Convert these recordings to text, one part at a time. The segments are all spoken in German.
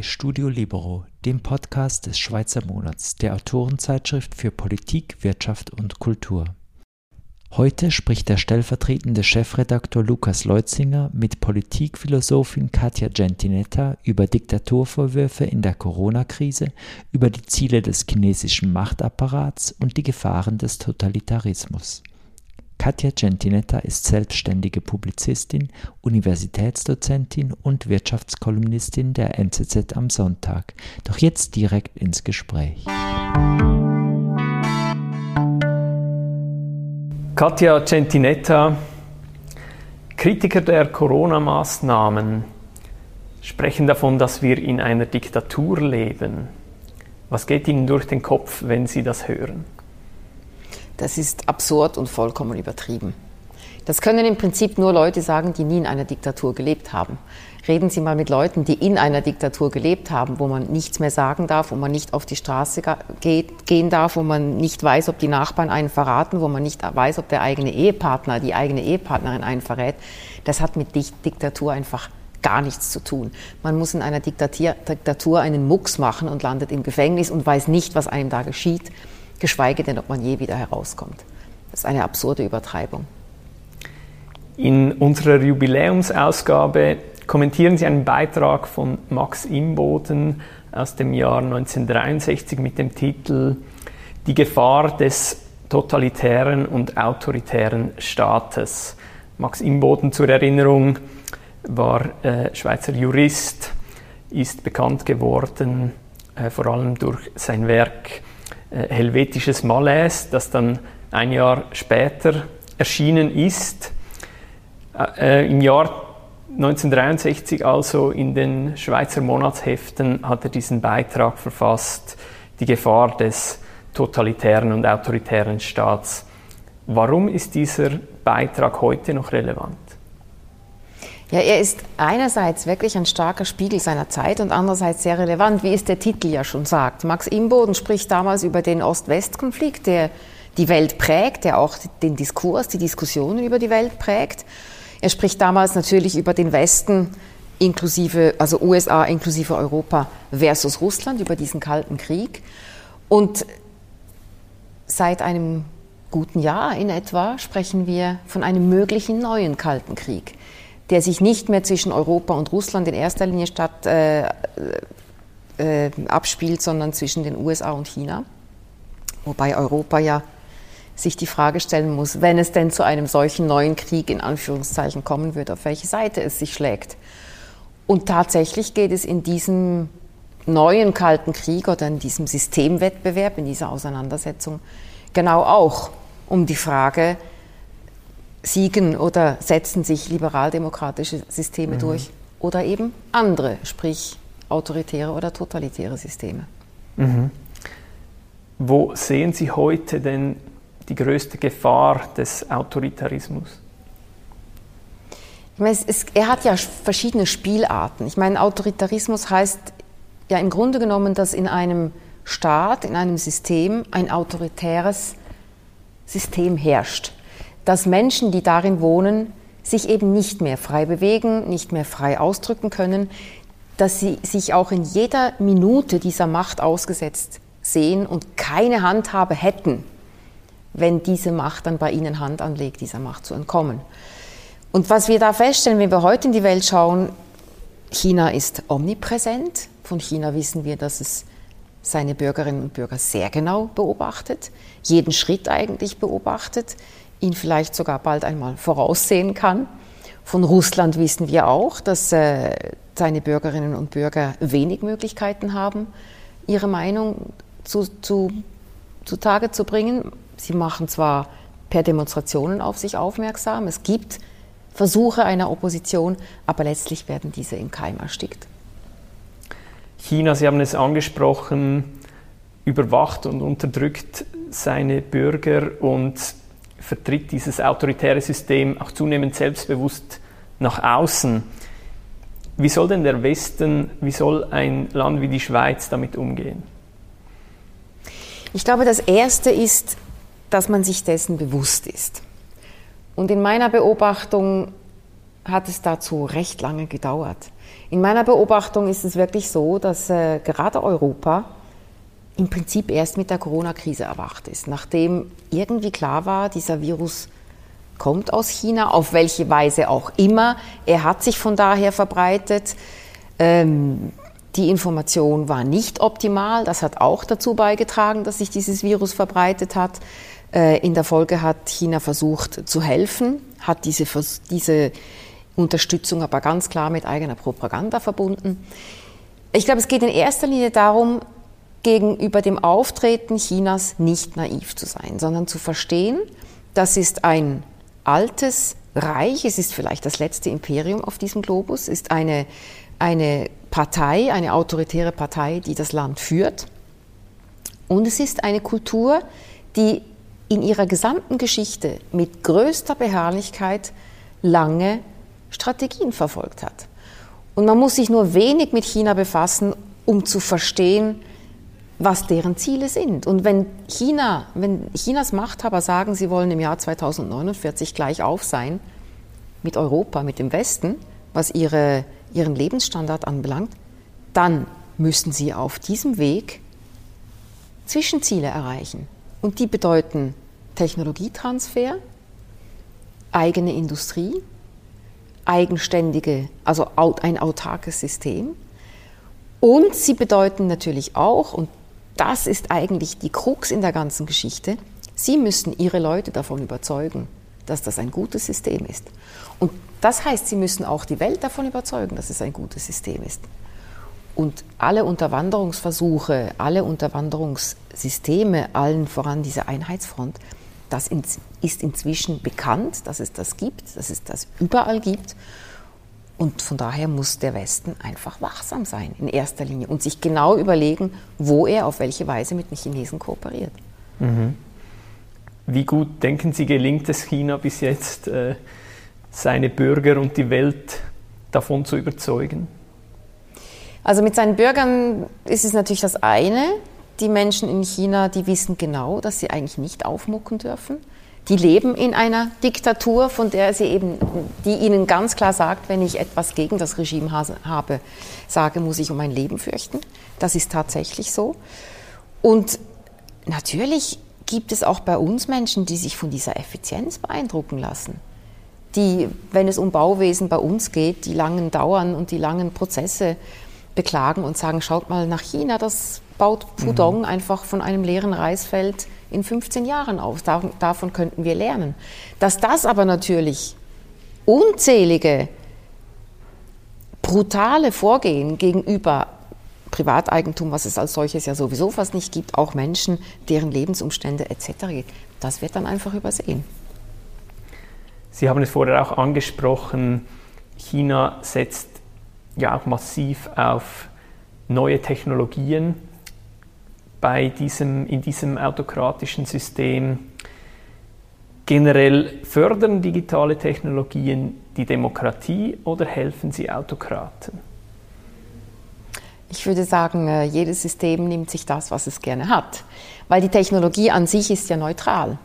bei Studio Libero, dem Podcast des Schweizer Monats, der Autorenzeitschrift für Politik, Wirtschaft und Kultur. Heute spricht der stellvertretende Chefredaktor Lukas Leutzinger mit Politikphilosophin Katja Gentinetta über Diktaturvorwürfe in der Corona-Krise, über die Ziele des chinesischen Machtapparats und die Gefahren des Totalitarismus. Katja Gentinetta ist selbstständige Publizistin, Universitätsdozentin und Wirtschaftskolumnistin der NZZ am Sonntag. Doch jetzt direkt ins Gespräch. Katja Centinetta, Kritiker der Corona-Maßnahmen, sprechen davon, dass wir in einer Diktatur leben. Was geht Ihnen durch den Kopf, wenn Sie das hören? Das ist absurd und vollkommen übertrieben. Das können im Prinzip nur Leute sagen, die nie in einer Diktatur gelebt haben. Reden Sie mal mit Leuten, die in einer Diktatur gelebt haben, wo man nichts mehr sagen darf, wo man nicht auf die Straße geht, gehen darf, wo man nicht weiß, ob die Nachbarn einen verraten, wo man nicht weiß, ob der eigene Ehepartner, die eigene Ehepartnerin einen verrät. Das hat mit Diktatur einfach gar nichts zu tun. Man muss in einer Diktatur einen Mucks machen und landet im Gefängnis und weiß nicht, was einem da geschieht, geschweige denn, ob man je wieder herauskommt. Das ist eine absurde Übertreibung. In unserer Jubiläumsausgabe kommentieren Sie einen Beitrag von Max Imboden aus dem Jahr 1963 mit dem Titel Die Gefahr des totalitären und autoritären Staates. Max Imboden zur Erinnerung war äh, Schweizer Jurist, ist bekannt geworden äh, vor allem durch sein Werk Helvetisches Malaise, das dann ein Jahr später erschienen ist. Äh, Im Jahr 1963 also in den Schweizer Monatsheften hat er diesen Beitrag verfasst, die Gefahr des totalitären und autoritären Staats. Warum ist dieser Beitrag heute noch relevant? Ja, er ist einerseits wirklich ein starker Spiegel seiner Zeit und andererseits sehr relevant, wie es der Titel ja schon sagt. Max Imboden spricht damals über den Ost-West-Konflikt, der die Welt prägt, der auch den Diskurs, die Diskussionen über die Welt prägt. Er spricht damals natürlich über den Westen inklusive, also USA inklusive Europa versus Russland, über diesen Kalten Krieg. Und seit einem guten Jahr in etwa sprechen wir von einem möglichen neuen Kalten Krieg, der sich nicht mehr zwischen Europa und Russland in erster Linie statt, äh, äh, abspielt, sondern zwischen den USA und China. Wobei Europa ja sich die Frage stellen muss, wenn es denn zu einem solchen neuen Krieg in Anführungszeichen kommen wird, auf welche Seite es sich schlägt. Und tatsächlich geht es in diesem neuen Kalten Krieg oder in diesem Systemwettbewerb, in dieser Auseinandersetzung genau auch um die Frage, siegen oder setzen sich liberaldemokratische Systeme mhm. durch oder eben andere, sprich autoritäre oder totalitäre Systeme. Mhm. Wo sehen Sie heute denn die größte Gefahr des Autoritarismus? Ich meine, es, er hat ja verschiedene Spielarten. Ich meine, Autoritarismus heißt ja im Grunde genommen, dass in einem Staat, in einem System ein autoritäres System herrscht. Dass Menschen, die darin wohnen, sich eben nicht mehr frei bewegen, nicht mehr frei ausdrücken können, dass sie sich auch in jeder Minute dieser Macht ausgesetzt sehen und keine Handhabe hätten, wenn diese Macht dann bei ihnen Hand anlegt, dieser Macht zu entkommen. Und was wir da feststellen, wenn wir heute in die Welt schauen, China ist omnipräsent. Von China wissen wir, dass es seine Bürgerinnen und Bürger sehr genau beobachtet, jeden Schritt eigentlich beobachtet, ihn vielleicht sogar bald einmal voraussehen kann. Von Russland wissen wir auch, dass äh, seine Bürgerinnen und Bürger wenig Möglichkeiten haben, ihre Meinung zu, zu, zutage zu bringen. Sie machen zwar per Demonstrationen auf sich aufmerksam, es gibt Versuche einer Opposition, aber letztlich werden diese im Keim erstickt. China, Sie haben es angesprochen, überwacht und unterdrückt seine Bürger und vertritt dieses autoritäre System auch zunehmend selbstbewusst nach außen. Wie soll denn der Westen, wie soll ein Land wie die Schweiz damit umgehen? Ich glaube, das Erste ist, dass man sich dessen bewusst ist. Und in meiner Beobachtung hat es dazu recht lange gedauert. In meiner Beobachtung ist es wirklich so, dass äh, gerade Europa im Prinzip erst mit der Corona-Krise erwacht ist, nachdem irgendwie klar war, dieser Virus kommt aus China, auf welche Weise auch immer. Er hat sich von daher verbreitet. Ähm, die Information war nicht optimal. Das hat auch dazu beigetragen, dass sich dieses Virus verbreitet hat. Äh, in der Folge hat China versucht zu helfen, hat diese, diese Unterstützung aber ganz klar mit eigener Propaganda verbunden. Ich glaube, es geht in erster Linie darum, gegenüber dem Auftreten Chinas nicht naiv zu sein, sondern zu verstehen, das ist ein altes Reich, es ist vielleicht das letzte Imperium auf diesem Globus, ist eine, eine Partei, eine autoritäre Partei, die das Land führt. Und es ist eine Kultur, die in ihrer gesamten Geschichte mit größter Beharrlichkeit lange Strategien verfolgt hat. Und man muss sich nur wenig mit China befassen, um zu verstehen, was deren Ziele sind. Und wenn China, wenn Chinas Machthaber sagen, sie wollen im Jahr 2049 gleich auf sein mit Europa, mit dem Westen, was ihre, ihren Lebensstandard anbelangt, dann müssen sie auf diesem Weg Zwischenziele erreichen. Und die bedeuten Technologietransfer, eigene Industrie, eigenständige, also ein autarkes System. Und sie bedeuten natürlich auch, und das ist eigentlich die Krux in der ganzen Geschichte, sie müssen ihre Leute davon überzeugen, dass das ein gutes System ist. Und das heißt, sie müssen auch die Welt davon überzeugen, dass es ein gutes System ist. Und alle Unterwanderungsversuche, alle Unterwanderungssysteme, allen voran diese Einheitsfront, das ist inzwischen bekannt, dass es das gibt, dass es das überall gibt. Und von daher muss der Westen einfach wachsam sein in erster Linie und sich genau überlegen, wo er auf welche Weise mit den Chinesen kooperiert. Mhm. Wie gut denken Sie, gelingt es China bis jetzt, äh, seine Bürger und die Welt davon zu überzeugen? Also mit seinen Bürgern ist es natürlich das eine die Menschen in China, die wissen genau, dass sie eigentlich nicht aufmucken dürfen. Die leben in einer Diktatur, von der sie eben, die ihnen ganz klar sagt, wenn ich etwas gegen das Regime habe, sage, muss ich um mein Leben fürchten. Das ist tatsächlich so. Und natürlich gibt es auch bei uns Menschen, die sich von dieser Effizienz beeindrucken lassen. Die, wenn es um Bauwesen bei uns geht, die langen Dauern und die langen Prozesse beklagen und sagen, schaut mal nach China, das baut Pudong mhm. einfach von einem leeren Reisfeld in 15 Jahren auf. davon könnten wir lernen. Dass das aber natürlich unzählige brutale Vorgehen gegenüber Privateigentum, was es als solches ja sowieso fast nicht gibt, auch Menschen, deren Lebensumstände etc. das wird dann einfach übersehen. Sie haben es vorher auch angesprochen, China setzt ja auch massiv auf neue Technologien bei diesem, in diesem autokratischen System. Generell fördern digitale Technologien die Demokratie oder helfen sie Autokraten? Ich würde sagen, äh, jedes System nimmt sich das, was es gerne hat, weil die Technologie an sich ist ja neutral.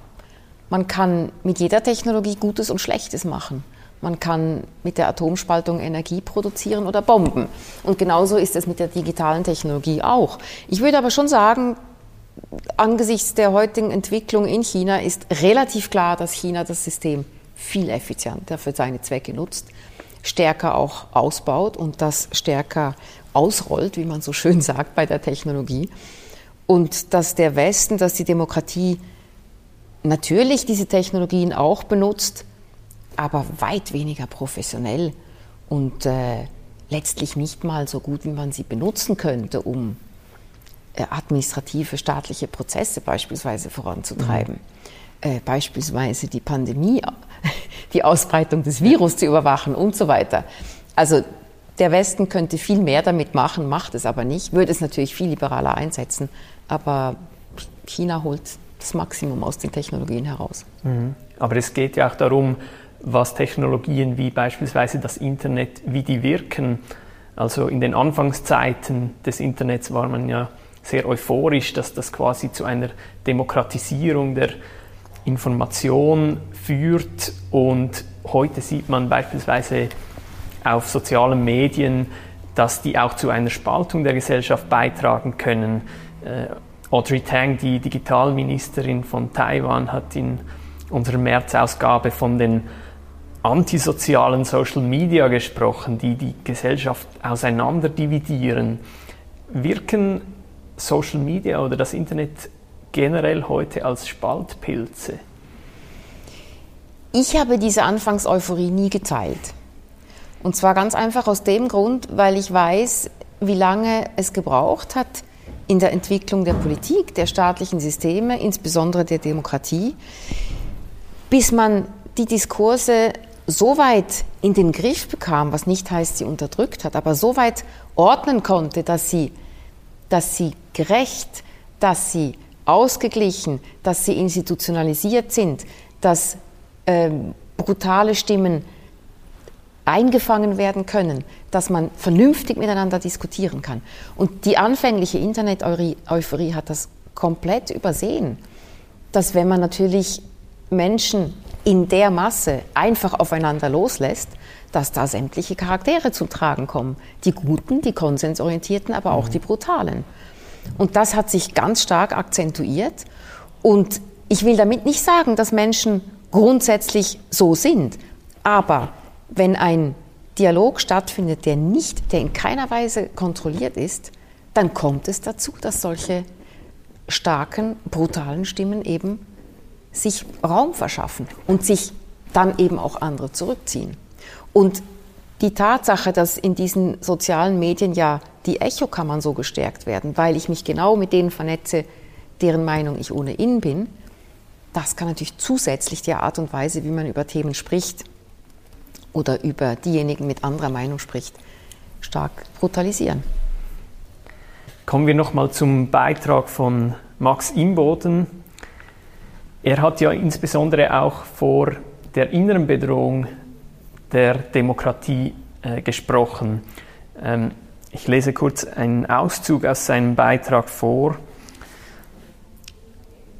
Man kann mit jeder Technologie Gutes und Schlechtes machen. Man kann mit der Atomspaltung Energie produzieren oder Bomben. Und genauso ist es mit der digitalen Technologie auch. Ich würde aber schon sagen, angesichts der heutigen Entwicklung in China ist relativ klar, dass China das System viel effizienter für seine Zwecke nutzt, stärker auch ausbaut und das stärker ausrollt, wie man so schön sagt bei der Technologie. Und dass der Westen, dass die Demokratie natürlich diese Technologien auch benutzt, aber weit weniger professionell und äh, letztlich nicht mal so gut, wie man sie benutzen könnte, um äh, administrative staatliche Prozesse beispielsweise voranzutreiben. Mhm. Äh, beispielsweise die Pandemie, die Ausbreitung des Virus zu überwachen und so weiter. Also der Westen könnte viel mehr damit machen, macht es aber nicht, würde es natürlich viel liberaler einsetzen, aber China holt das Maximum aus den Technologien heraus. Mhm. Aber es geht ja auch darum, was Technologien wie beispielsweise das Internet, wie die wirken. Also in den Anfangszeiten des Internets war man ja sehr euphorisch, dass das quasi zu einer Demokratisierung der Information führt und heute sieht man beispielsweise auf sozialen Medien, dass die auch zu einer Spaltung der Gesellschaft beitragen können. Äh, Audrey Tang, die Digitalministerin von Taiwan, hat in unserer März-Ausgabe von den antisozialen Social Media gesprochen, die die Gesellschaft auseinander dividieren. Wirken Social Media oder das Internet generell heute als Spaltpilze? Ich habe diese Anfangseuphorie nie geteilt. Und zwar ganz einfach aus dem Grund, weil ich weiß, wie lange es gebraucht hat in der Entwicklung der Politik, der staatlichen Systeme, insbesondere der Demokratie, bis man die Diskurse so weit in den Griff bekam, was nicht heißt, sie unterdrückt hat, aber so weit ordnen konnte, dass sie, dass sie gerecht, dass sie ausgeglichen, dass sie institutionalisiert sind, dass ähm, brutale Stimmen eingefangen werden können, dass man vernünftig miteinander diskutieren kann. Und die anfängliche Internet-Euphorie hat das komplett übersehen, dass wenn man natürlich Menschen in der Masse einfach aufeinander loslässt, dass da sämtliche Charaktere zum Tragen kommen. Die guten, die konsensorientierten, aber auch mhm. die brutalen. Und das hat sich ganz stark akzentuiert. Und ich will damit nicht sagen, dass Menschen grundsätzlich so sind. Aber wenn ein Dialog stattfindet, der nicht, der in keiner Weise kontrolliert ist, dann kommt es dazu, dass solche starken, brutalen Stimmen eben sich Raum verschaffen und sich dann eben auch andere zurückziehen. Und die Tatsache, dass in diesen sozialen Medien ja die Echokammern so gestärkt werden, weil ich mich genau mit denen vernetze, deren Meinung ich ohnehin bin, das kann natürlich zusätzlich die Art und Weise, wie man über Themen spricht oder über diejenigen mit anderer Meinung spricht, stark brutalisieren. Kommen wir nochmal zum Beitrag von Max Imboden, er hat ja insbesondere auch vor der inneren Bedrohung der Demokratie äh, gesprochen. Ähm, ich lese kurz einen Auszug aus seinem Beitrag vor.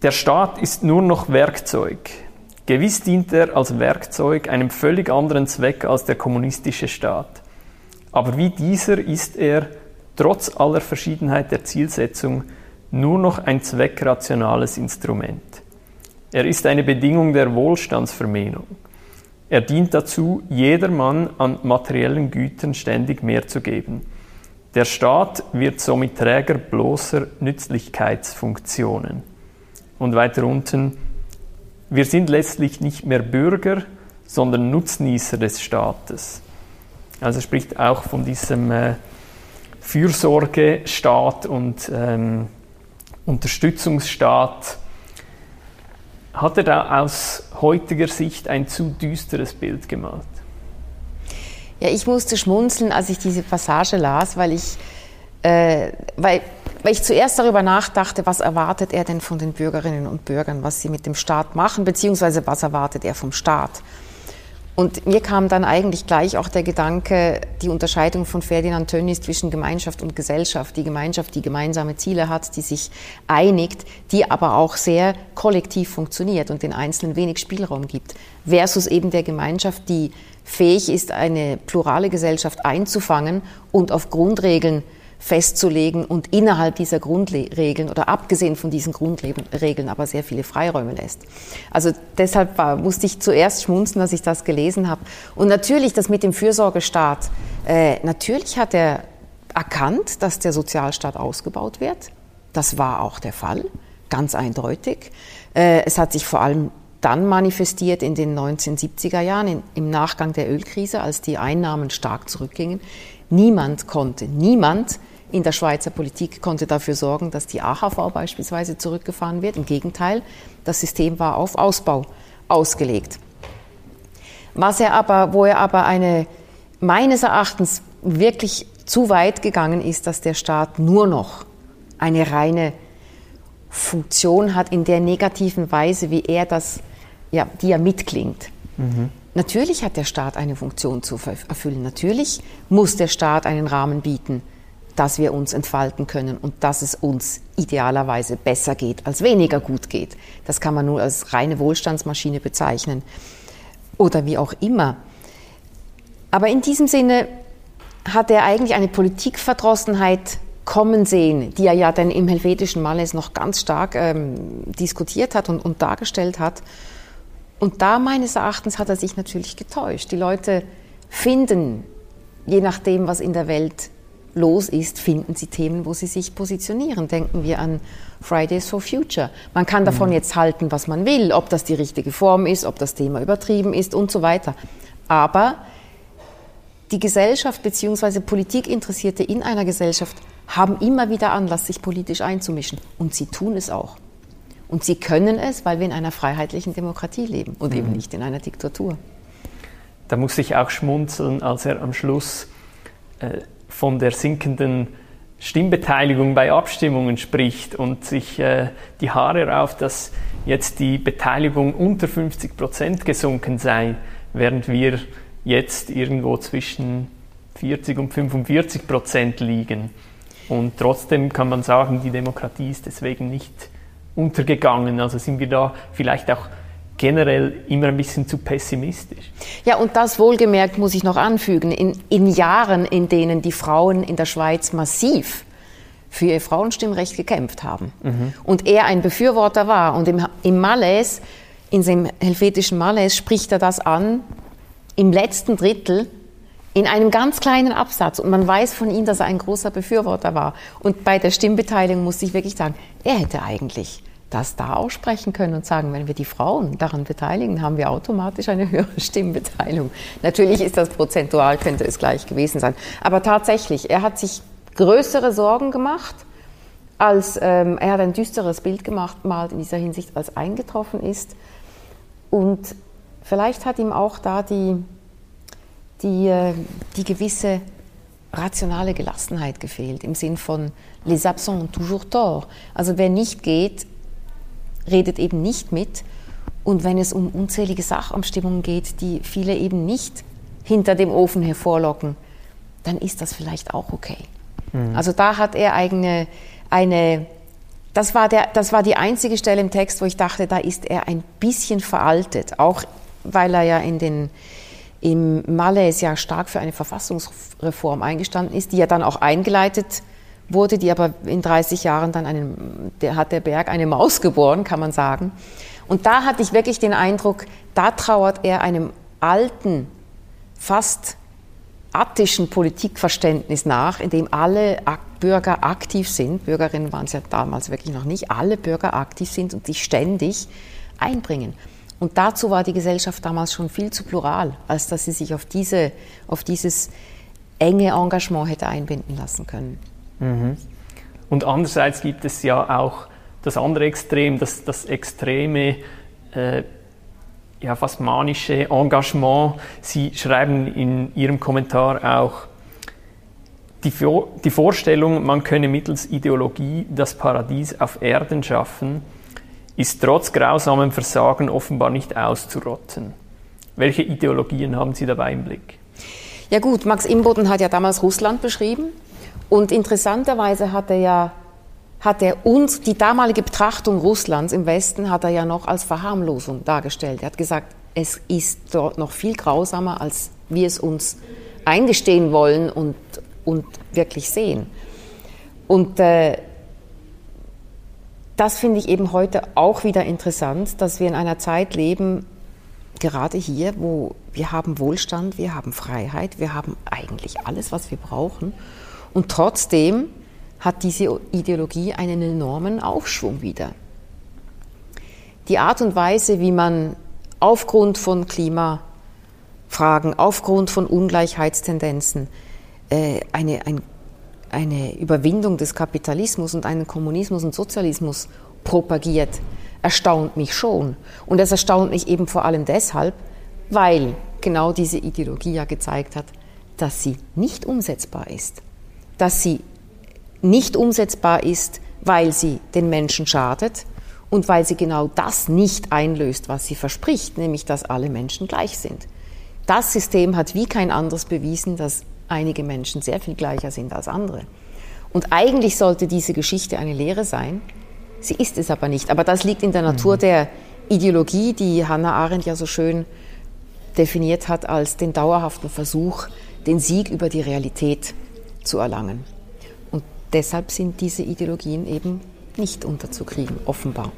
Der Staat ist nur noch Werkzeug. Gewiss dient er als Werkzeug einem völlig anderen Zweck als der kommunistische Staat. Aber wie dieser ist er, trotz aller Verschiedenheit der Zielsetzung, nur noch ein zweckrationales Instrument. Er ist eine Bedingung der Wohlstandsvermehrung. Er dient dazu, jedermann an materiellen Gütern ständig mehr zu geben. Der Staat wird somit Träger bloßer Nützlichkeitsfunktionen. Und weiter unten, wir sind letztlich nicht mehr Bürger, sondern Nutznießer des Staates. Also spricht auch von diesem äh, Fürsorgestaat und ähm, Unterstützungsstaat, hat er da aus heutiger Sicht ein zu düsteres Bild gemalt? Ja, ich musste schmunzeln, als ich diese Passage las, weil ich, äh, weil, weil ich zuerst darüber nachdachte, was erwartet er denn von den Bürgerinnen und Bürgern, was sie mit dem Staat machen, beziehungsweise was erwartet er vom Staat. Und mir kam dann eigentlich gleich auch der Gedanke, die Unterscheidung von Ferdinand Tönnies zwischen Gemeinschaft und Gesellschaft. Die Gemeinschaft, die gemeinsame Ziele hat, die sich einigt, die aber auch sehr kollektiv funktioniert und den Einzelnen wenig Spielraum gibt. Versus eben der Gemeinschaft, die fähig ist, eine plurale Gesellschaft einzufangen und auf Grundregeln festzulegen und innerhalb dieser Grundregeln oder abgesehen von diesen Grundregeln aber sehr viele Freiräume lässt. Also deshalb war, musste ich zuerst schmunzen, dass ich das gelesen habe. Und natürlich das mit dem Fürsorgestaat. Äh, natürlich hat er erkannt, dass der Sozialstaat ausgebaut wird. Das war auch der Fall, ganz eindeutig. Äh, es hat sich vor allem dann manifestiert in den 1970er Jahren, in, im Nachgang der Ölkrise, als die Einnahmen stark zurückgingen. Niemand konnte, niemand in der Schweizer Politik konnte dafür sorgen, dass die AHV beispielsweise zurückgefahren wird. Im Gegenteil, das System war auf Ausbau ausgelegt. Was er aber, wo er aber eine meines Erachtens wirklich zu weit gegangen ist, dass der Staat nur noch eine reine Funktion hat in der negativen Weise, wie er das, ja, die er mitklingt. Mhm. Natürlich hat der Staat eine Funktion zu erfüllen. Natürlich muss der Staat einen Rahmen bieten, dass wir uns entfalten können und dass es uns idealerweise besser geht als weniger gut geht. Das kann man nur als reine Wohlstandsmaschine bezeichnen. oder wie auch immer. Aber in diesem Sinne hat er eigentlich eine Politikverdrossenheit kommen sehen, die er ja dann im helvetischen Malles noch ganz stark ähm, diskutiert hat und, und dargestellt hat. Und da meines Erachtens hat er sich natürlich getäuscht. Die Leute finden, je nachdem, was in der Welt los ist, finden sie Themen, wo sie sich positionieren. Denken wir an Fridays for Future. Man kann davon mhm. jetzt halten, was man will, ob das die richtige Form ist, ob das Thema übertrieben ist und so weiter. Aber die Gesellschaft bzw. Politikinteressierte in einer Gesellschaft haben immer wieder Anlass, sich politisch einzumischen. Und sie tun es auch. Und sie können es, weil wir in einer freiheitlichen Demokratie leben und mhm. eben nicht in einer Diktatur. Da muss ich auch schmunzeln, als er am Schluss äh, von der sinkenden Stimmbeteiligung bei Abstimmungen spricht und sich äh, die Haare rauft, dass jetzt die Beteiligung unter 50 Prozent gesunken sei, während wir jetzt irgendwo zwischen 40 und 45 Prozent liegen. Und trotzdem kann man sagen, die Demokratie ist deswegen nicht untergegangen. Also sind wir da vielleicht auch generell immer ein bisschen zu pessimistisch. Ja, und das wohlgemerkt muss ich noch anfügen, in, in Jahren, in denen die Frauen in der Schweiz massiv für ihr Frauenstimmrecht gekämpft haben mhm. und er ein Befürworter war. Und im, im Malaise, in dem helvetischen Malaise, spricht er das an, im letzten Drittel, in einem ganz kleinen Absatz. Und man weiß von ihm, dass er ein großer Befürworter war. Und bei der Stimmbeteiligung muss ich wirklich sagen, er hätte eigentlich das da aussprechen können und sagen, wenn wir die Frauen daran beteiligen, haben wir automatisch eine höhere Stimmbeteiligung. Natürlich ist das prozentual, könnte es gleich gewesen sein. Aber tatsächlich, er hat sich größere Sorgen gemacht, als ähm, er hat ein düsteres Bild gemacht, mal in dieser Hinsicht, als eingetroffen ist. Und vielleicht hat ihm auch da die, die, äh, die gewisse rationale Gelassenheit gefehlt, im Sinn von les absents ont toujours tort. Also wer nicht geht, redet eben nicht mit. Und wenn es um unzählige Sachabstimmungen geht, die viele eben nicht hinter dem Ofen hervorlocken, dann ist das vielleicht auch okay. Mhm. Also da hat er eigene, eine, das war, der, das war die einzige Stelle im Text, wo ich dachte, da ist er ein bisschen veraltet, auch weil er ja in den, im Malays ja stark für eine Verfassungsreform eingestanden ist, die ja dann auch eingeleitet wurde, die aber in 30 Jahren dann einen, der hat der Berg eine Maus geboren, kann man sagen. Und da hatte ich wirklich den Eindruck, da trauert er einem alten, fast attischen Politikverständnis nach, in dem alle Bürger aktiv sind, Bürgerinnen waren es ja damals wirklich noch nicht, alle Bürger aktiv sind und sich ständig einbringen. Und dazu war die Gesellschaft damals schon viel zu plural, als dass sie sich auf, diese, auf dieses enge Engagement hätte einbinden lassen können. Mhm. Und andererseits gibt es ja auch das andere Extrem, das, das extreme, äh, ja, fast manische Engagement. Sie schreiben in Ihrem Kommentar auch, die, die Vorstellung, man könne mittels Ideologie das Paradies auf Erden schaffen, ist trotz grausamem Versagen offenbar nicht auszurotten. Welche Ideologien haben Sie dabei im Blick? Ja gut, Max Imboden hat ja damals Russland beschrieben und interessanterweise hat er ja hat er uns, die damalige Betrachtung Russlands im Westen, hat er ja noch als Verharmlosung dargestellt. Er hat gesagt, es ist dort noch viel grausamer, als wir es uns eingestehen wollen und, und wirklich sehen. Und äh, das finde ich eben heute auch wieder interessant, dass wir in einer Zeit leben, gerade hier, wo wir haben Wohlstand, wir haben Freiheit, wir haben eigentlich alles, was wir brauchen. Und trotzdem hat diese Ideologie einen enormen Aufschwung wieder. Die Art und Weise, wie man aufgrund von Klimafragen, aufgrund von Ungleichheitstendenzen äh, eine, ein, eine Überwindung des Kapitalismus und einen Kommunismus und Sozialismus propagiert, erstaunt mich schon. Und es erstaunt mich eben vor allem deshalb, weil genau diese Ideologie ja gezeigt hat, dass sie nicht umsetzbar ist dass sie nicht umsetzbar ist, weil sie den Menschen schadet und weil sie genau das nicht einlöst, was sie verspricht, nämlich dass alle Menschen gleich sind. Das System hat wie kein anderes bewiesen, dass einige Menschen sehr viel gleicher sind als andere. Und eigentlich sollte diese Geschichte eine Lehre sein. Sie ist es aber nicht. Aber das liegt in der Natur mhm. der Ideologie, die Hannah Arendt ja so schön definiert hat als den dauerhaften Versuch, den Sieg über die Realität zu erlangen. Und deshalb sind diese Ideologien eben nicht unterzukriegen, offenbar.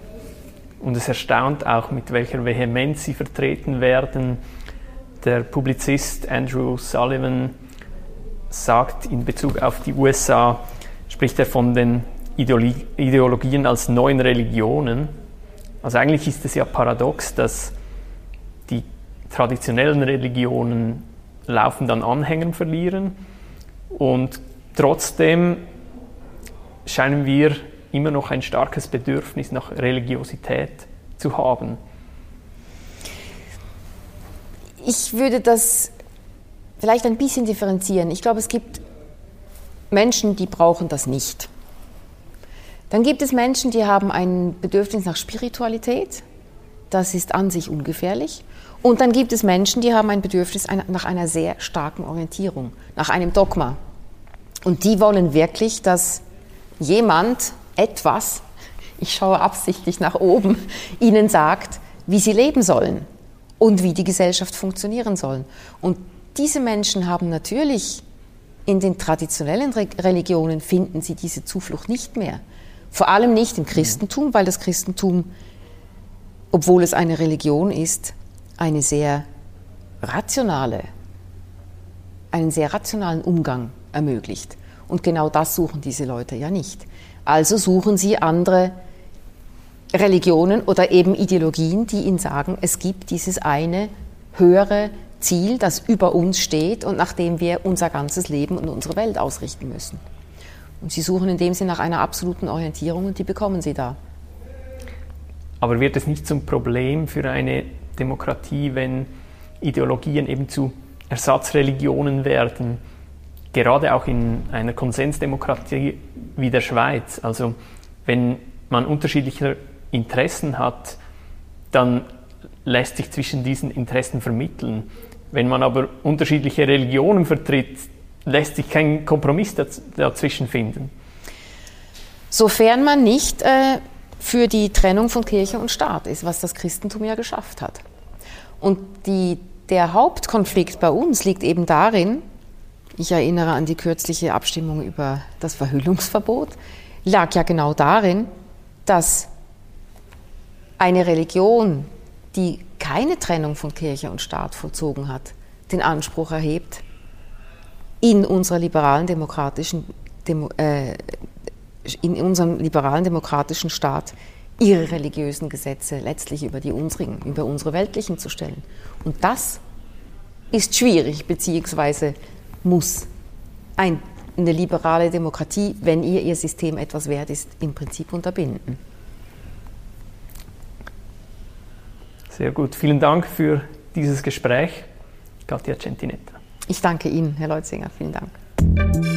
Und es erstaunt auch, mit welcher Vehemenz sie vertreten werden. Der Publizist Andrew Sullivan sagt in Bezug auf die USA, spricht er von den Ideologien als neuen Religionen. Also eigentlich ist es ja paradox, dass die traditionellen Religionen laufen dann Anhängern verlieren und trotzdem scheinen wir immer noch ein starkes Bedürfnis nach Religiosität zu haben. Ich würde das vielleicht ein bisschen differenzieren. Ich glaube, es gibt Menschen, die brauchen das nicht. Dann gibt es Menschen, die haben ein Bedürfnis nach Spiritualität. Das ist an sich ungefährlich. Und dann gibt es Menschen, die haben ein Bedürfnis nach einer sehr starken Orientierung, nach einem Dogma. Und die wollen wirklich, dass jemand etwas, ich schaue absichtlich nach oben, ihnen sagt, wie sie leben sollen und wie die Gesellschaft funktionieren soll. Und diese Menschen haben natürlich in den traditionellen Religionen finden sie diese Zuflucht nicht mehr. Vor allem nicht im Christentum, weil das Christentum, obwohl es eine Religion ist, eine sehr rationale, einen sehr rationalen Umgang ermöglicht. Und genau das suchen diese Leute ja nicht. Also suchen sie andere Religionen oder eben Ideologien, die ihnen sagen, es gibt dieses eine höhere Ziel, das über uns steht und nach dem wir unser ganzes Leben und unsere Welt ausrichten müssen. Und sie suchen in dem Sinne nach einer absoluten Orientierung und die bekommen sie da. Aber wird es nicht zum Problem für eine Demokratie, wenn Ideologien eben zu Ersatzreligionen werden? gerade auch in einer Konsensdemokratie wie der Schweiz, also wenn man unterschiedliche Interessen hat, dann lässt sich zwischen diesen Interessen vermitteln. Wenn man aber unterschiedliche Religionen vertritt, lässt sich kein Kompromiss dazwischen finden. Sofern man nicht äh, für die Trennung von Kirche und Staat ist, was das Christentum ja geschafft hat. Und die, der Hauptkonflikt bei uns liegt eben darin, ich erinnere an die kürzliche Abstimmung über das Verhüllungsverbot, lag ja genau darin, dass eine Religion, die keine Trennung von Kirche und Staat vollzogen hat, den Anspruch erhebt, in unserer liberalen demokratischen Demo, äh, in unserem liberalen demokratischen Staat ihre religiösen Gesetze letztlich über die unsrigen, über unsere weltlichen zu stellen. Und das ist schwierig, beziehungsweise muss ein, eine liberale Demokratie, wenn ihr ihr System etwas wert ist, im Prinzip unterbinden. Sehr gut. Vielen Dank für dieses Gespräch, Katja Centinetta. Ich danke Ihnen, Herr Leutzinger. Vielen Dank.